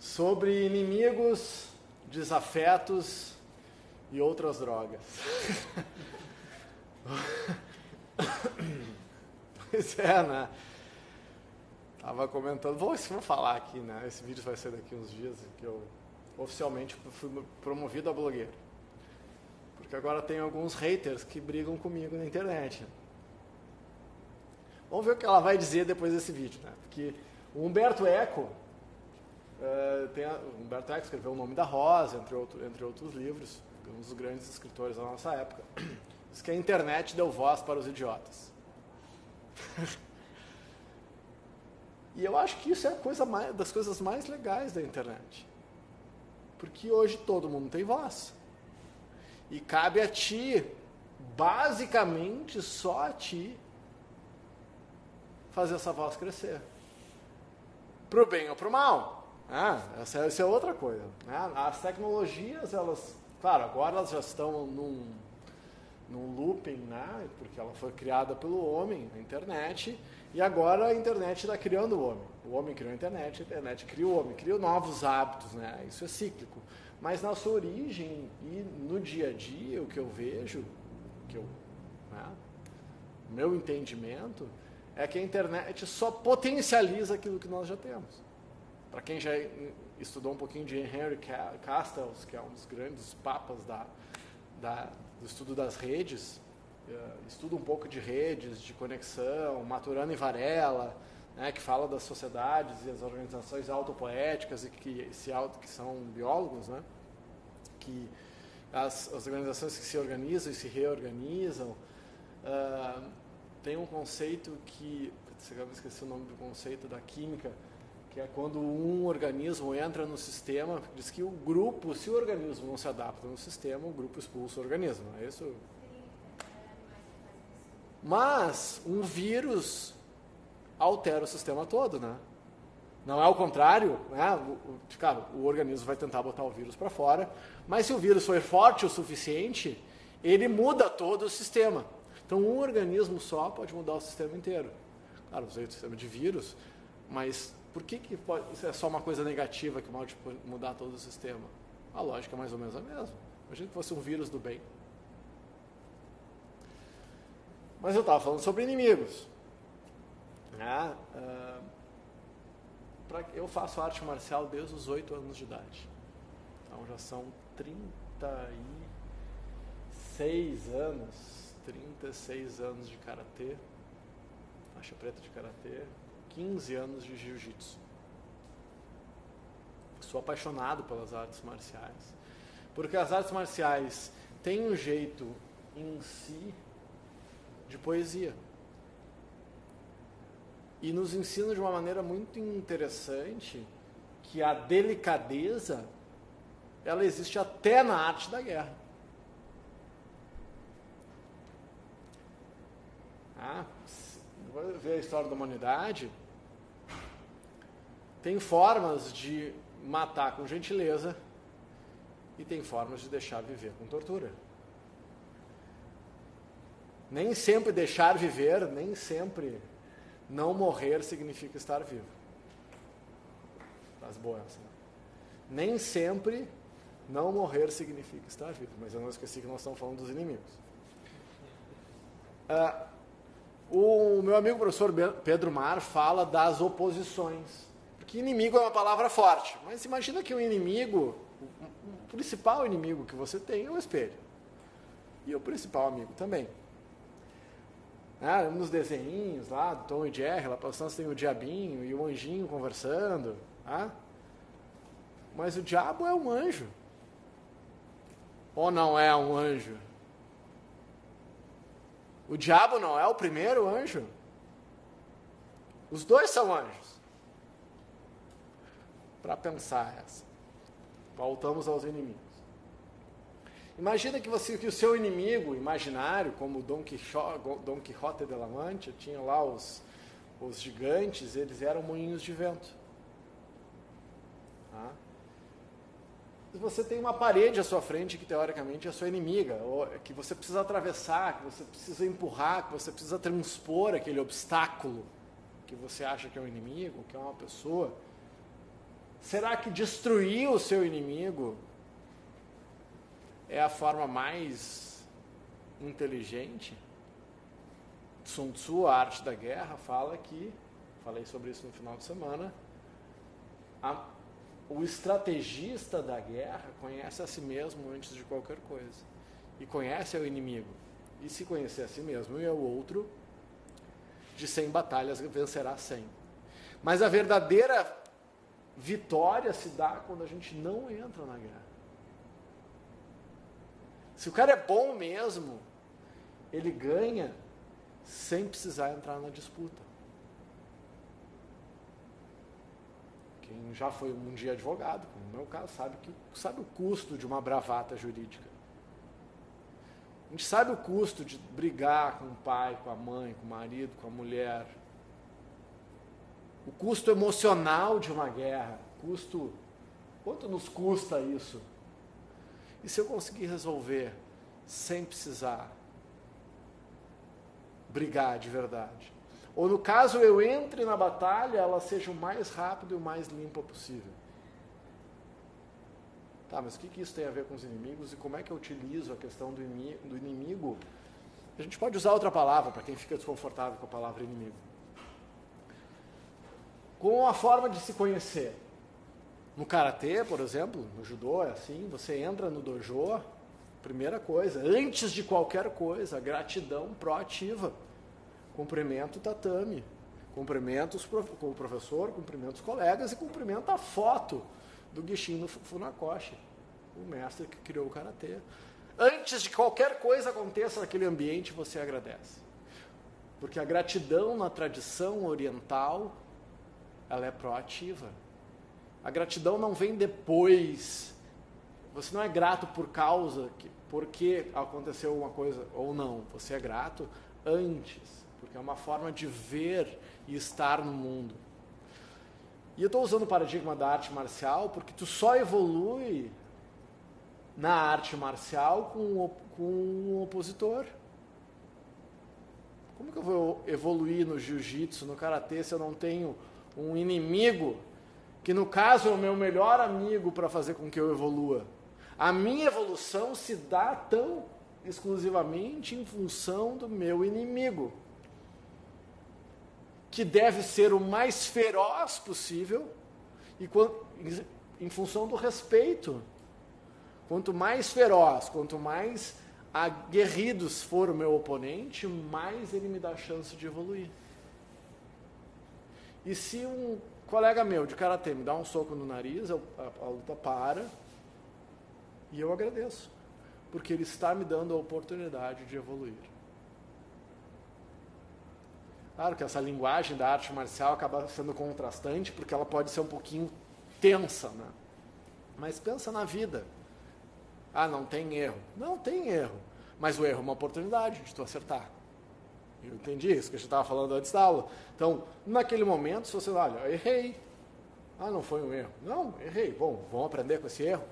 sobre inimigos, desafetos e outras drogas. pois é, né? Tava comentando, vou, vou falar aqui, né? Esse vídeo vai ser daqui uns dias que eu oficialmente fui promovido a blogueiro. Porque agora tem alguns haters que brigam comigo na internet. Vamos ver o que ela vai dizer depois desse vídeo, né? Porque o Humberto Eco, uh, tem a, Humberto Eco escreveu O Nome da Rosa, entre, outro, entre outros livros, um dos grandes escritores da nossa época. Diz que a internet deu voz para os idiotas. e eu acho que isso é a coisa mais, das coisas mais legais da internet. Porque hoje todo mundo tem voz. E cabe a ti, basicamente só a ti, fazer essa voz crescer. Para o bem ou para o mal. Ah, essa, essa, é outra coisa. Né? As tecnologias, elas, claro, agora elas já estão num, num looping, né? porque ela foi criada pelo homem, a internet, e agora a internet está criando o homem. O homem criou a internet, a internet cria o homem, cria novos hábitos, né? isso é cíclico. Mas na sua origem e no dia a dia, o que eu vejo, que eu, né? meu entendimento, é que a internet só potencializa aquilo que nós já temos. Para quem já estudou um pouquinho de Henry Castells, que é um dos grandes papas da, da, do estudo das redes, uh, estuda um pouco de redes, de conexão, Maturana e Varela, né, que fala das sociedades e as organizações autopoéticas e que, se auto, que são biólogos, né, que as, as organizações que se organizam e se reorganizam, uh, tem um conceito que, eu esqueci o nome do conceito da química, que é quando um organismo entra no sistema, diz que o grupo, se o organismo não se adapta no sistema, o grupo expulsa o organismo. É isso? Mas um vírus altera o sistema todo, né? Não é o contrário, né? Claro, o organismo vai tentar botar o vírus para fora, mas se o vírus for forte o suficiente, ele muda todo o sistema. Então, um organismo só pode mudar o sistema inteiro. Claro, usei o sistema de vírus, mas por que, que pode, isso é só uma coisa negativa que pode mudar todo o sistema? A lógica é mais ou menos a mesma. Imagina que fosse um vírus do bem. Mas eu estava falando sobre inimigos. Ah, uh, pra, eu faço arte marcial desde os 8 anos de idade. Então já são 36 anos 36 anos de karatê, faixa preta de karatê, 15 anos de jiu-jitsu. Sou apaixonado pelas artes marciais, porque as artes marciais têm um jeito em si de poesia. E nos ensinam de uma maneira muito interessante que a delicadeza ela existe até na arte da guerra. Ah, ver a história da humanidade. Tem formas de matar com gentileza e tem formas de deixar viver com tortura. Nem sempre deixar viver, nem sempre não morrer significa estar vivo. As boas. Né? Nem sempre não morrer significa estar vivo. Mas eu não esqueci que nós estamos falando dos inimigos. Uh, o meu amigo professor Pedro Mar fala das oposições. Porque inimigo é uma palavra forte. Mas imagina que o inimigo, o principal inimigo que você tem é o espelho. E o principal amigo também. Ah, nos desenhinhos lá, do Tom e Jerry, lá passando tem o diabinho e o anjinho conversando. Ah? Mas o diabo é um anjo. Ou não é um anjo? O diabo não é o primeiro anjo? Os dois são anjos. Para pensar essa. Voltamos aos inimigos. Imagina que, você, que o seu inimigo imaginário, como Dom Quixote, Dom Quixote de la Mancha, tinha lá os, os gigantes, eles eram moinhos de vento. Tá? Você tem uma parede à sua frente que teoricamente é sua inimiga, que você precisa atravessar, que você precisa empurrar, que você precisa transpor aquele obstáculo que você acha que é um inimigo, que é uma pessoa. Será que destruir o seu inimigo é a forma mais inteligente? Sun Tzu, a arte da guerra, fala que, falei sobre isso no final de semana, a, o estrategista da guerra conhece a si mesmo antes de qualquer coisa. E conhece o inimigo. E se conhecer a si mesmo e o outro, de 100 batalhas vencerá 100. Mas a verdadeira vitória se dá quando a gente não entra na guerra. Se o cara é bom mesmo, ele ganha sem precisar entrar na disputa. Quem já foi um dia advogado, como no meu caso, sabe, que, sabe o custo de uma bravata jurídica. A gente sabe o custo de brigar com o pai, com a mãe, com o marido, com a mulher. O custo emocional de uma guerra. Custo. Quanto nos custa isso? E se eu conseguir resolver sem precisar brigar de verdade? Ou no caso eu entre na batalha, ela seja o mais rápido e o mais limpa possível. Tá, mas o que, que isso tem a ver com os inimigos e como é que eu utilizo a questão do do inimigo? A gente pode usar outra palavra para quem fica desconfortável com a palavra inimigo. Com a forma de se conhecer. No karatê, por exemplo, no judô é assim, você entra no dojo, primeira coisa, antes de qualquer coisa, gratidão proativa. Cumprimento o tatame, cumprimento o professor, cumprimento os colegas e cumprimento a foto do Gishin Funakoshi, o mestre que criou o karatê. Antes de qualquer coisa aconteça naquele ambiente, você agradece. Porque a gratidão na tradição oriental, ela é proativa. A gratidão não vem depois. Você não é grato por causa, que, porque aconteceu uma coisa ou não. Você é grato antes, porque é uma forma de ver e estar no mundo. E eu estou usando o paradigma da arte marcial porque tu só evolui na arte marcial com, com um opositor. Como que eu vou evoluir no jiu-jitsu, no karatê, se eu não tenho um inimigo, que no caso é o meu melhor amigo para fazer com que eu evolua? A minha evolução se dá tão exclusivamente em função do meu inimigo que deve ser o mais feroz possível e em função do respeito. Quanto mais feroz, quanto mais aguerridos for o meu oponente, mais ele me dá chance de evoluir. E se um colega meu de karatê me dá um soco no nariz, eu, a, a luta para e eu agradeço, porque ele está me dando a oportunidade de evoluir. Claro que essa linguagem da arte marcial acaba sendo contrastante, porque ela pode ser um pouquinho tensa, né? Mas pensa na vida. Ah, não tem erro. Não tem erro. Mas o erro é uma oportunidade de tu acertar. Eu entendi isso que a gente estava falando antes da aula. Então, naquele momento, se você olha, errei. Ah, não foi um erro. Não, errei. Bom, vamos aprender com esse erro.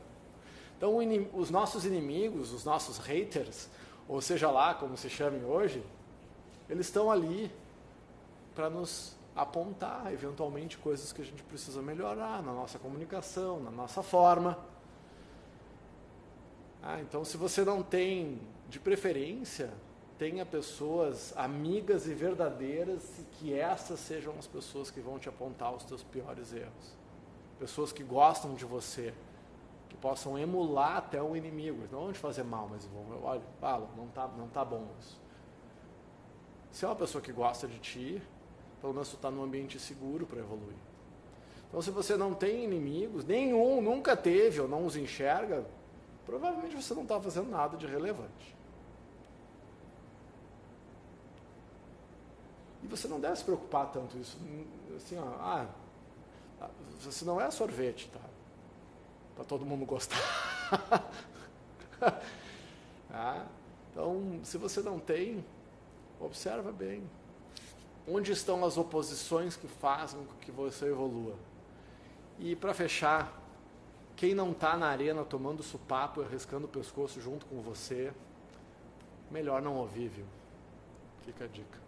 Então, os nossos inimigos, os nossos haters, ou seja lá como se chamem hoje, eles estão ali para nos apontar eventualmente coisas que a gente precisa melhorar na nossa comunicação, na nossa forma. Ah, então, se você não tem, de preferência, tenha pessoas amigas e verdadeiras e que essas sejam as pessoas que vão te apontar os teus piores erros. Pessoas que gostam de você, que possam emular até o inimigo. Não vão te fazer mal, mas vão, olha, fala, não tá, não tá bom isso. Se é uma pessoa que gosta de ti, pelo menos tu está num ambiente seguro para evoluir. Então, se você não tem inimigos, nenhum, nunca teve ou não os enxerga, provavelmente você não está fazendo nada de relevante. E você não deve se preocupar tanto isso. Assim, ó, ah, você não é sorvete, tá? Para todo mundo gostar. ah, então, se você não tem, observa bem. Onde estão as oposições que fazem com que você evolua? E para fechar, quem não está na arena tomando supapo e arriscando o pescoço junto com você, melhor não ouvir, viu? Fica a dica.